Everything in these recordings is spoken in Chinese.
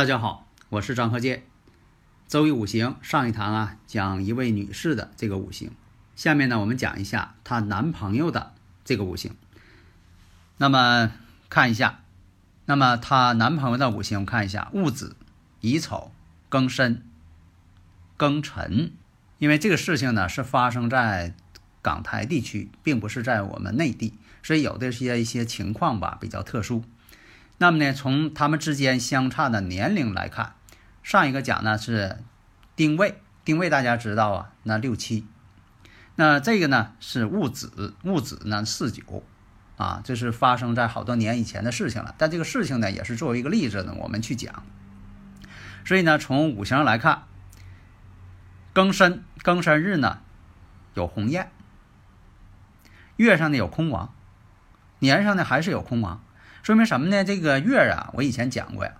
大家好，我是张和建。周易五行上一堂啊，讲一位女士的这个五行。下面呢，我们讲一下她男朋友的这个五行。那么看一下，那么她男朋友的五行，我看一下戊子、乙丑、庚申、庚辰。因为这个事情呢，是发生在港台地区，并不是在我们内地，所以有的些一些情况吧，比较特殊。那么呢，从他们之间相差的年龄来看，上一个讲呢是丁未，丁未大家知道啊，那六七，那这个呢是戊子，戊子呢四九，啊，这是发生在好多年以前的事情了。但这个事情呢，也是作为一个例子呢，我们去讲。所以呢，从五行来看，庚申，庚申日呢有鸿雁，月上呢有空亡，年上呢还是有空亡。说明什么呢？这个月啊，我以前讲过呀，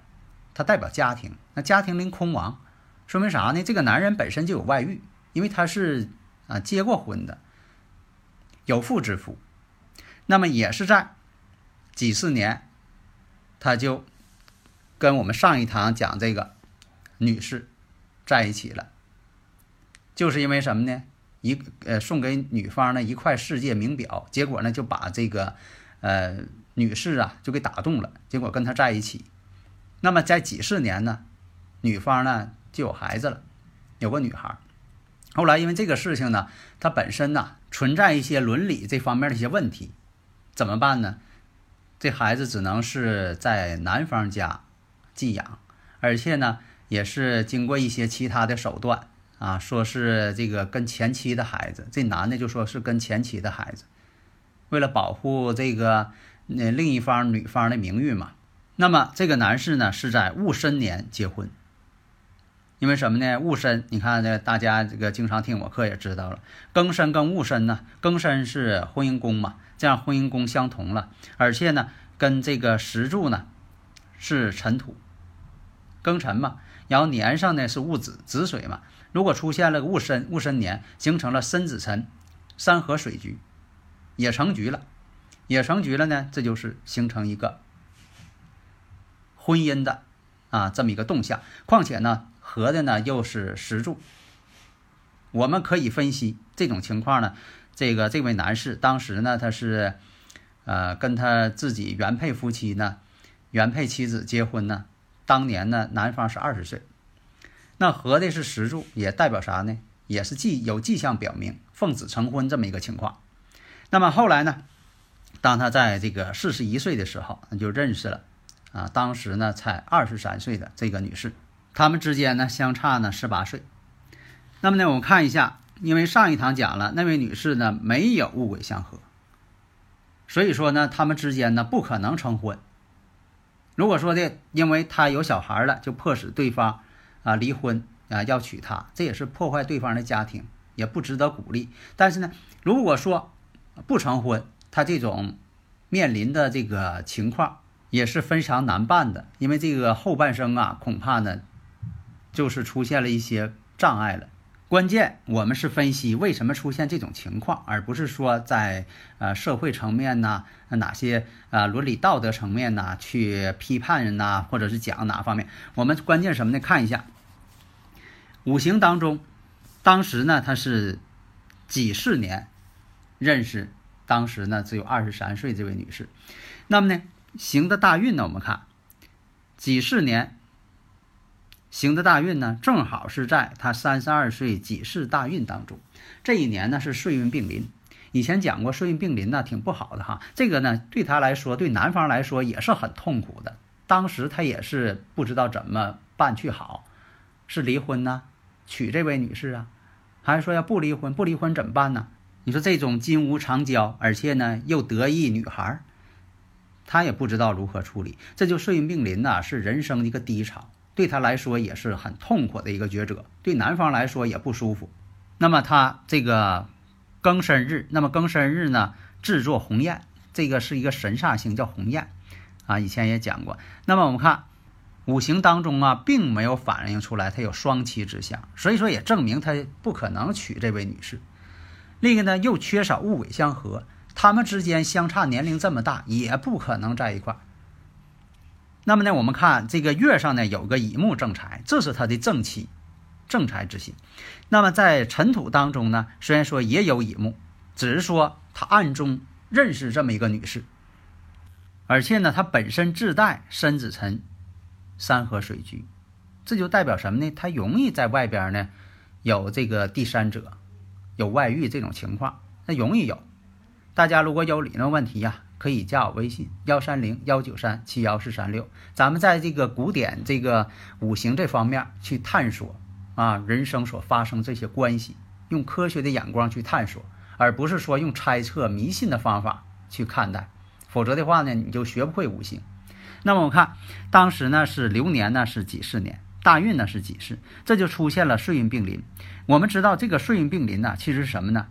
它代表家庭。那家庭临空亡，说明啥呢？这个男人本身就有外遇，因为他是啊结过婚的，有妇之夫。那么也是在几四年，他就跟我们上一堂讲这个女士在一起了，就是因为什么呢？一呃送给女方呢一块世界名表，结果呢就把这个呃。女士啊，就给打动了，结果跟他在一起。那么在几十年呢，女方呢就有孩子了，有个女孩。后来因为这个事情呢，他本身呢存在一些伦理这方面的一些问题，怎么办呢？这孩子只能是在男方家寄养，而且呢也是经过一些其他的手段啊，说是这个跟前妻的孩子，这男的就说是跟前妻的孩子，为了保护这个。那另一方女方的名誉嘛，那么这个男士呢是在戊申年结婚，因为什么呢？戊申，你看这大家这个经常听我课也知道了，庚申跟戊申呢，庚申是婚姻宫嘛，这样婚姻宫相同了，而且呢跟这个石柱呢是辰土，庚辰嘛，然后年上呢是戊子子水嘛，如果出现了戊申，戊申年形成了申子辰三合水局，也成局了。也成局了呢，这就是形成一个婚姻的啊这么一个动向。况且呢，合的呢又是石柱，我们可以分析这种情况呢。这个这位男士当时呢，他是呃跟他自己原配夫妻呢，原配妻子结婚呢，当年呢男方是二十岁，那合的是石柱，也代表啥呢？也是迹有迹象表明奉子成婚这么一个情况。那么后来呢？当他在这个四十一岁的时候，那就认识了，啊，当时呢才二十三岁的这个女士，他们之间呢相差呢十八岁。那么呢，我们看一下，因为上一堂讲了，那位女士呢没有戊癸相合，所以说呢，他们之间呢不可能成婚。如果说的，因为他有小孩了，就迫使对方啊离婚啊要娶她，这也是破坏对方的家庭，也不值得鼓励。但是呢，如果说不成婚，他这种面临的这个情况也是非常难办的，因为这个后半生啊，恐怕呢就是出现了一些障碍了。关键我们是分析为什么出现这种情况，而不是说在呃社会层面呐，哪些啊伦理道德层面呐去批判人呐，或者是讲哪方面。我们关键什么呢？看一下五行当中，当时呢他是几十年认识。当时呢，只有二十三岁这位女士，那么呢，行的大运呢，我们看己巳年行的大运呢，正好是在她三十二岁己巳大运当中。这一年呢是岁运并临，以前讲过岁运并临呢挺不好的哈。这个呢对她来说，对男方来说也是很痛苦的。当时他也是不知道怎么办去好，是离婚呢，娶这位女士啊，还是说要不离婚，不离婚怎么办呢？你说这种金屋藏娇，而且呢又得意女孩，她也不知道如何处理，这就岁运并临呐，是人生的一个低潮，对她来说也是很痛苦的一个抉择，对男方来说也不舒服。那么他这个庚申日，那么庚申日呢，制作鸿雁，这个是一个神煞星，叫鸿雁啊，以前也讲过。那么我们看五行当中啊，并没有反映出来他有双妻之相，所以说也证明他不可能娶这位女士。另一个呢，又缺少物癸相合，他们之间相差年龄这么大，也不可能在一块儿。那么呢，我们看这个月上呢有个乙木正财，这是他的正妻。正财之心，那么在尘土当中呢，虽然说也有乙木，只是说他暗中认识这么一个女士，而且呢，他本身自带申子辰三合水局，这就代表什么呢？他容易在外边呢有这个第三者，有外遇这种情况，那容易有。大家如果有理论问题呀，可以加我微信幺三零幺九三七幺四三六，咱们在这个古典这个五行这方面去探索。啊，人生所发生这些关系，用科学的眼光去探索，而不是说用猜测、迷信的方法去看待，否则的话呢，你就学不会五行。那么我看当时呢是流年呢是几十年，大运呢是己巳，这就出现了岁运并临。我们知道这个岁运并临呢，其实是什么呢？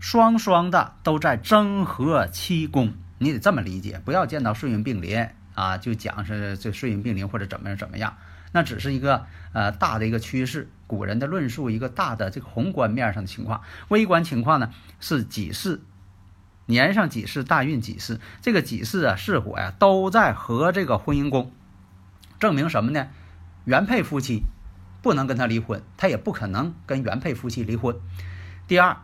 双双的都在争合七宫，你得这么理解，不要见到岁运并临啊，就讲是这岁运并临或者怎么样怎么样。那只是一个呃大的一个趋势，古人的论述一个大的这个宏观面上的情况，微观情况呢是己巳年上己巳大运己巳，这个己巳啊巳火呀都在和这个婚姻宫，证明什么呢？原配夫妻不能跟他离婚，他也不可能跟原配夫妻离婚。第二，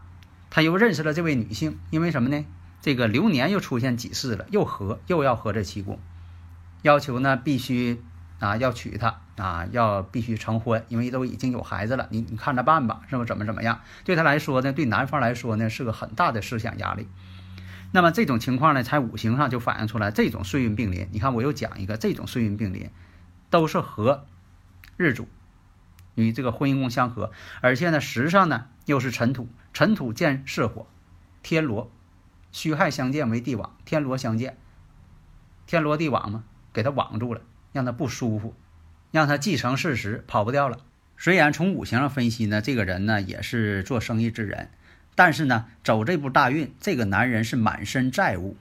他又认识了这位女性，因为什么呢？这个流年又出现己巳了，又合又要合这七宫，要求呢必须。啊，要娶她啊，要必须成婚，因为都已经有孩子了，你你看着办吧，是不怎么怎么样？对他来说呢，对男方来说呢，是个很大的思想压力。那么这种情况呢，在五行上就反映出来这种岁运并临。你看，我又讲一个，这种岁运并临都是和日主与这个婚姻宫相合，而且呢，时上呢又是尘土，尘土见是火，天罗戌亥相见为地网，天罗相见，天罗地网嘛，给他网住了。让他不舒服，让他既成事实，跑不掉了。虽然从五行上分析呢，这个人呢也是做生意之人，但是呢走这步大运，这个男人是满身债务，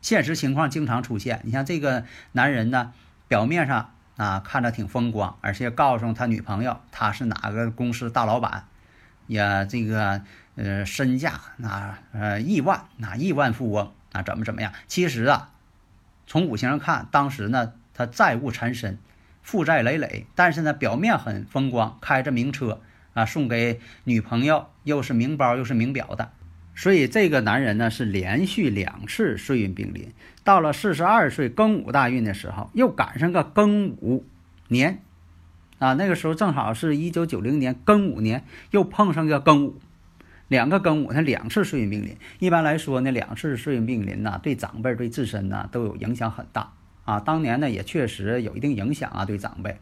现实情况经常出现。你像这个男人呢，表面上啊看着挺风光，而且告诉他女朋友他是哪个公司大老板，也这个呃身价那呃亿万，那亿万富翁啊怎么怎么样？其实啊，从五行上看，当时呢。他债务缠身，负债累累，但是呢，表面很风光，开着名车啊，送给女朋友，又是名包又是名表的。所以这个男人呢，是连续两次岁运并临。到了四十二岁庚午大运的时候，又赶上个庚午年啊，那个时候正好是一九九零年庚午年，又碰上个庚午，两个庚午，他两次岁运并临。一般来说呢，两次岁运并临呢，对长辈对自身呢都有影响很大。啊，当年呢也确实有一定影响啊，对长辈。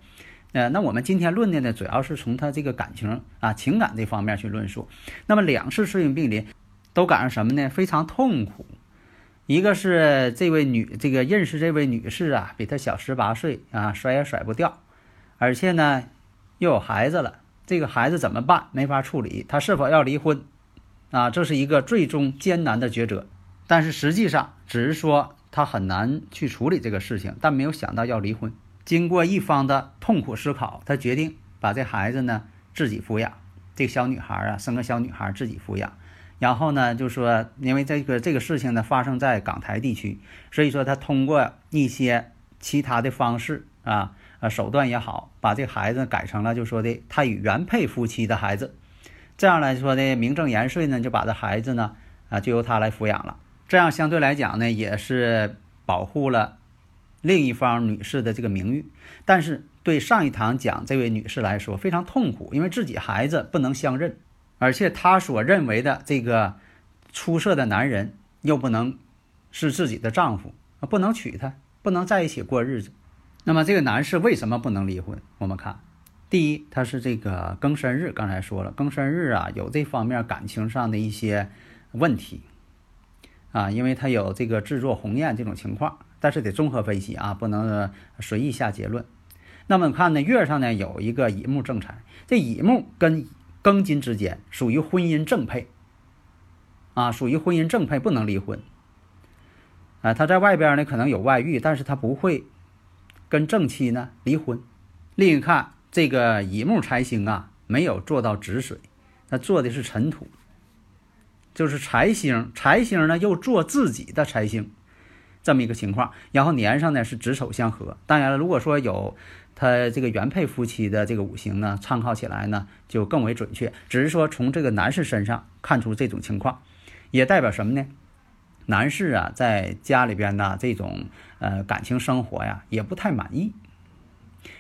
呃，那我们今天论的呢，主要是从他这个感情啊、情感这方面去论述。那么两次岁运并临，都赶上什么呢？非常痛苦。一个是这位女，这个认识这位女士啊，比他小十八岁啊，甩也甩不掉，而且呢又有孩子了。这个孩子怎么办？没法处理，他是否要离婚？啊，这是一个最终艰难的抉择。但是实际上，只是说。他很难去处理这个事情，但没有想到要离婚。经过一方的痛苦思考，他决定把这孩子呢自己抚养。这个小女孩啊，生个小女孩自己抚养。然后呢，就说因为这个这个事情呢发生在港台地区，所以说他通过一些其他的方式啊啊手段也好，把这孩子改成了就说的他与原配夫妻的孩子。这样来说呢，名正言顺呢就把这孩子呢啊就由他来抚养了。这样相对来讲呢，也是保护了另一方女士的这个名誉，但是对上一堂讲这位女士来说非常痛苦，因为自己孩子不能相认，而且她所认为的这个出色的男人又不能是自己的丈夫，不能娶她，不能在一起过日子。那么这个男士为什么不能离婚？我们看，第一，他是这个庚申日，刚才说了，庚申日啊，有这方面感情上的一些问题啊，因为他有这个制作鸿雁这种情况，但是得综合分析啊，不能随意下结论。那么看呢，月上呢有一个乙木正财，这乙木跟庚金之间属于婚姻正配啊，属于婚姻正配，不能离婚。啊，他在外边呢可能有外遇，但是他不会跟正妻呢离婚。另一看。这个乙木财星啊，没有做到止水，他做的是尘土，就是财星。财星呢又做自己的财星，这么一个情况。然后年上呢是子丑相合。当然了，如果说有他这个原配夫妻的这个五行呢，参考起来呢就更为准确。只是说从这个男士身上看出这种情况，也代表什么呢？男士啊，在家里边呢这种呃感情生活呀，也不太满意。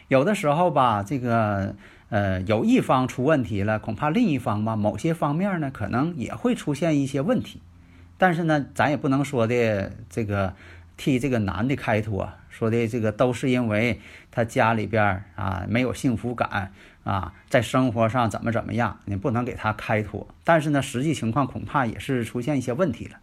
有的时候吧，这个呃，有一方出问题了，恐怕另一方吧，某些方面呢，可能也会出现一些问题。但是呢，咱也不能说的这个替这个男的开脱，说的这个都是因为他家里边啊没有幸福感啊，在生活上怎么怎么样，你不能给他开脱。但是呢，实际情况恐怕也是出现一些问题了。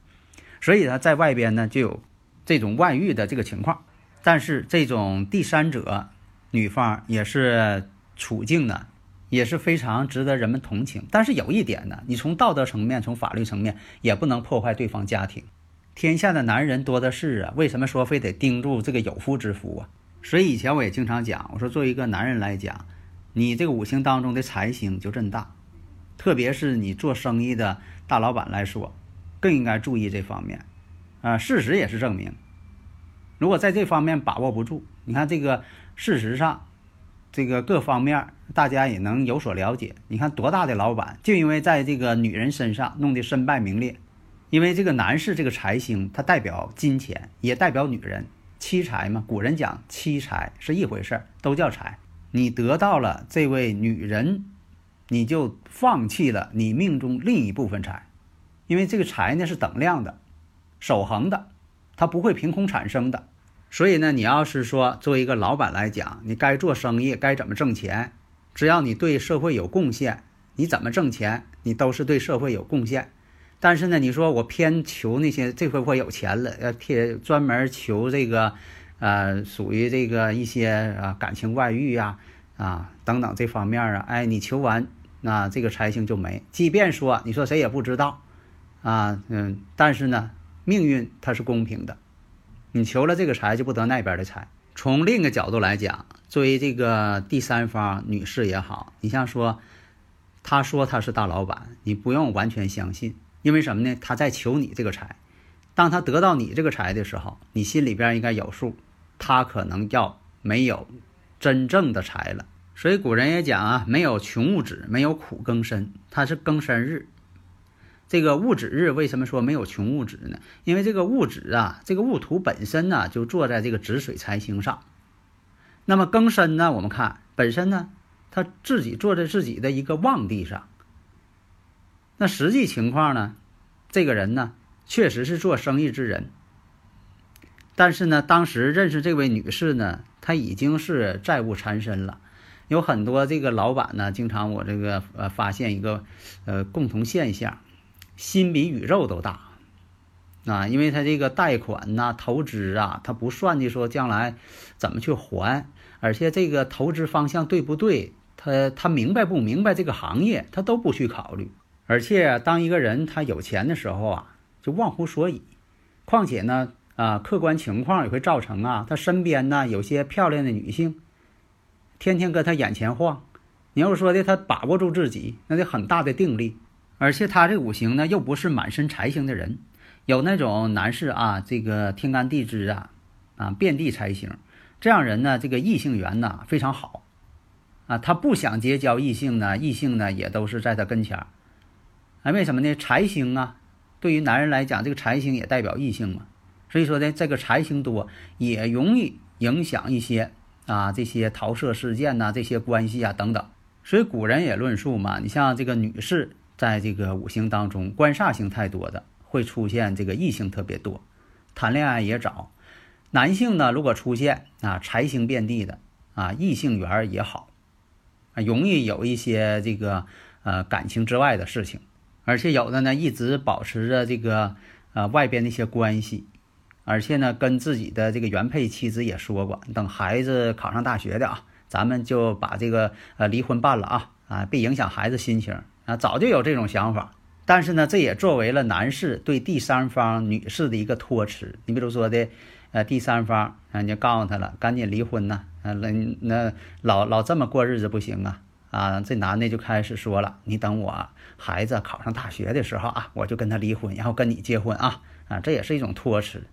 所以呢，在外边呢就有这种外遇的这个情况。但是这种第三者。女方也是处境呢，也是非常值得人们同情。但是有一点呢，你从道德层面、从法律层面，也不能破坏对方家庭。天下的男人多的是啊，为什么说非得盯住这个有夫之妇啊？所以以前我也经常讲，我说作为一个男人来讲，你这个五行当中的财星就真大，特别是你做生意的大老板来说，更应该注意这方面。啊，事实也是证明，如果在这方面把握不住，你看这个。事实上，这个各方面大家也能有所了解。你看多大的老板，就因为在这个女人身上弄得身败名裂。因为这个男士这个财星，它代表金钱，也代表女人，妻财嘛。古人讲妻财是一回事儿，都叫财。你得到了这位女人，你就放弃了你命中另一部分财，因为这个财呢是等量的，守恒的，它不会凭空产生的。所以呢，你要是说作为一个老板来讲，你该做生意，该怎么挣钱，只要你对社会有贡献，你怎么挣钱，你都是对社会有贡献。但是呢，你说我偏求那些这回我有钱了，要偏专门求这个，呃，属于这个一些啊感情外遇呀，啊等等这方面啊，哎，你求完那这个财星就没。即便说你说谁也不知道，啊嗯，但是呢，命运它是公平的。你求了这个财，就不得那边的财。从另一个角度来讲，作为这个第三方女士也好，你像说，他说他是大老板，你不用完全相信，因为什么呢？他在求你这个财，当他得到你这个财的时候，你心里边应该有数，他可能要没有真正的财了。所以古人也讲啊，没有穷物质，没有苦更深，他是更深日。这个戊子日为什么说没有穷物质呢？因为这个戊子啊，这个戊土本身呢就坐在这个子水财星上。那么庚申呢，我们看本身呢，他自己坐在自己的一个旺地上。那实际情况呢，这个人呢确实是做生意之人，但是呢，当时认识这位女士呢，她已经是债务缠身了。有很多这个老板呢，经常我这个呃发现一个呃共同现象。心比宇宙都大，啊，因为他这个贷款呐、投资啊，他不算计说将来怎么去还，而且这个投资方向对不对，他他明白不明白这个行业，他都不去考虑。而且当一个人他有钱的时候啊，就忘乎所以。况且呢，啊，客观情况也会造成啊，他身边呢有些漂亮的女性，天天搁他眼前晃。你要说的他把握住自己，那得很大的定力。而且他这五行呢，又不是满身财星的人，有那种男士啊，这个天干地支啊，啊遍地财星，这样人呢，这个异性缘呢非常好，啊，他不想结交异性呢，异性呢也都是在他跟前儿，啊，为什么呢？财星啊，对于男人来讲，这个财星也代表异性嘛，所以说呢，这个财星多也容易影响一些啊这些桃色事件呐，这些关系啊等等，所以古人也论述嘛，你像这个女士。在这个五行当中，官煞星太多的会出现这个异性特别多，谈恋爱也早。男性呢，如果出现啊财星遍地的啊异性缘也好啊容易有一些这个呃感情之外的事情，而且有的呢一直保持着这个呃外边的一些关系，而且呢跟自己的这个原配妻子也说过，等孩子考上大学的啊，咱们就把这个呃离婚办了啊啊，别影响孩子心情啊，早就有这种想法。但是呢，这也作为了男士对第三方女士的一个托词。你比如说的，呃，第三方啊，你就告诉他了，赶紧离婚呐，啊，那那老老这么过日子不行啊，啊，这男的就开始说了，你等我孩子考上大学的时候啊，我就跟他离婚，然后跟你结婚啊，啊，这也是一种托词。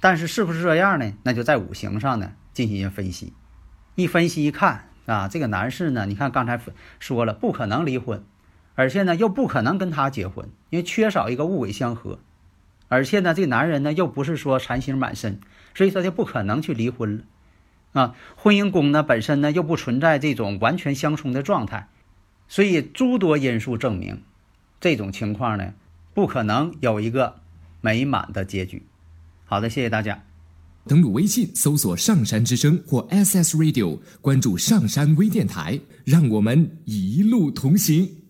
但是是不是这样呢？那就在五行上呢进行分析，一分析一看啊，这个男士呢，你看刚才说了，不可能离婚。而且呢，又不可能跟他结婚，因为缺少一个物尾相合。而且呢，这男人呢又不是说残星满身，所以说就不可能去离婚了。啊，婚姻宫呢本身呢又不存在这种完全相冲的状态，所以诸多因素证明，这种情况呢不可能有一个美满的结局。好的，谢谢大家。登录微信搜索“上山之声”或 SS Radio，关注上山微电台，让我们一路同行。